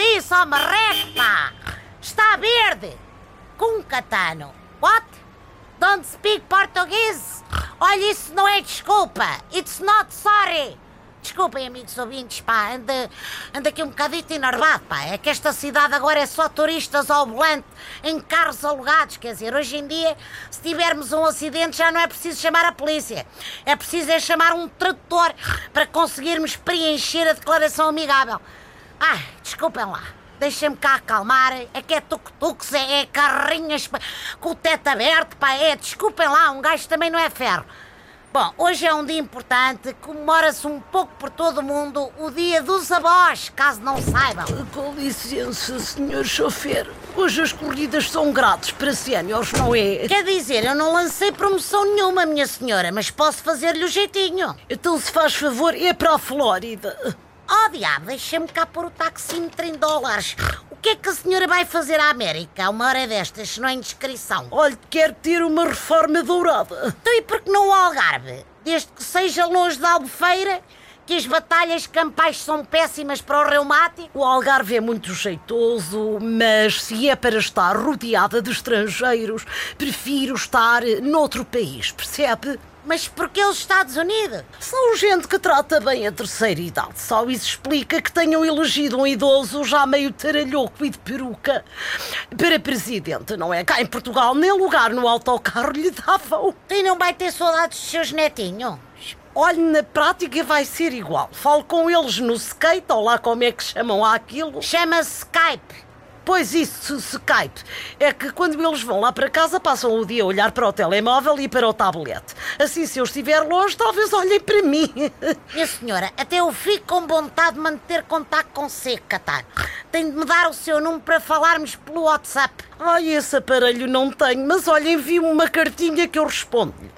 isso, ó marreco, pá! Está verde! Com um catano. What? Don't speak Portuguese? Olha, isso não é desculpa. It's not sorry. Desculpem, amigos ouvintes, pá, anda, anda aqui um bocadito enervado, pá. É que esta cidade agora é só turistas ao volante, em carros alugados. Quer dizer, hoje em dia, se tivermos um acidente, já não é preciso chamar a polícia. É preciso é chamar um tradutor para conseguirmos preencher a declaração amigável. Ai, desculpem lá. Deixem-me cá acalmar. É que é tuk-tuks, é, é carrinhas com o teto aberto, pá. É, desculpem lá, um gajo também não é ferro. Bom, hoje é um dia importante, comemora-se um pouco por todo o mundo o Dia dos Avós, caso não saibam. Com licença, senhor chofer. Hoje as corridas são grátis para séniores, não é? Quer dizer, eu não lancei promoção nenhuma, minha senhora, mas posso fazer-lhe o jeitinho. Então, se faz favor, é para a Flórida. Oh, diabo, deixa-me cá pôr o taxímetro em dólares. O que é que a senhora vai fazer à América a uma hora destas, se não é indiscrição? Olha, quer ter uma reforma dourada. Então e por que não o Algarve? Desde que seja longe da Albufeira, que as batalhas campais são péssimas para o reumático? O Algarve é muito jeitoso, mas se é para estar rodeada de estrangeiros, prefiro estar noutro país, percebe? Mas porquê os Estados Unidos? São gente que trata bem a terceira idade. Só isso explica que tenham elegido um idoso já meio taralhoco e de peruca para presidente, não é? Cá em Portugal nem lugar no autocarro lhe davam. E não vai ter saudades dos seus netinhos? Olhe, na prática vai ser igual. Falo com eles no skate, ou lá como é que chamam aquilo. Chama-se Skype. Pois isso, Skype. É que quando eles vão lá para casa, passam o dia a olhar para o telemóvel e para o tablet. Assim, se eu estiver longe, talvez olhem para mim. Minha senhora, até eu fico com vontade de manter contato com você, Catar. Tem de me dar o seu número para falarmos pelo WhatsApp. Ai, esse aparelho não tenho, mas olha, envie-me uma cartinha que eu respondo-lhe.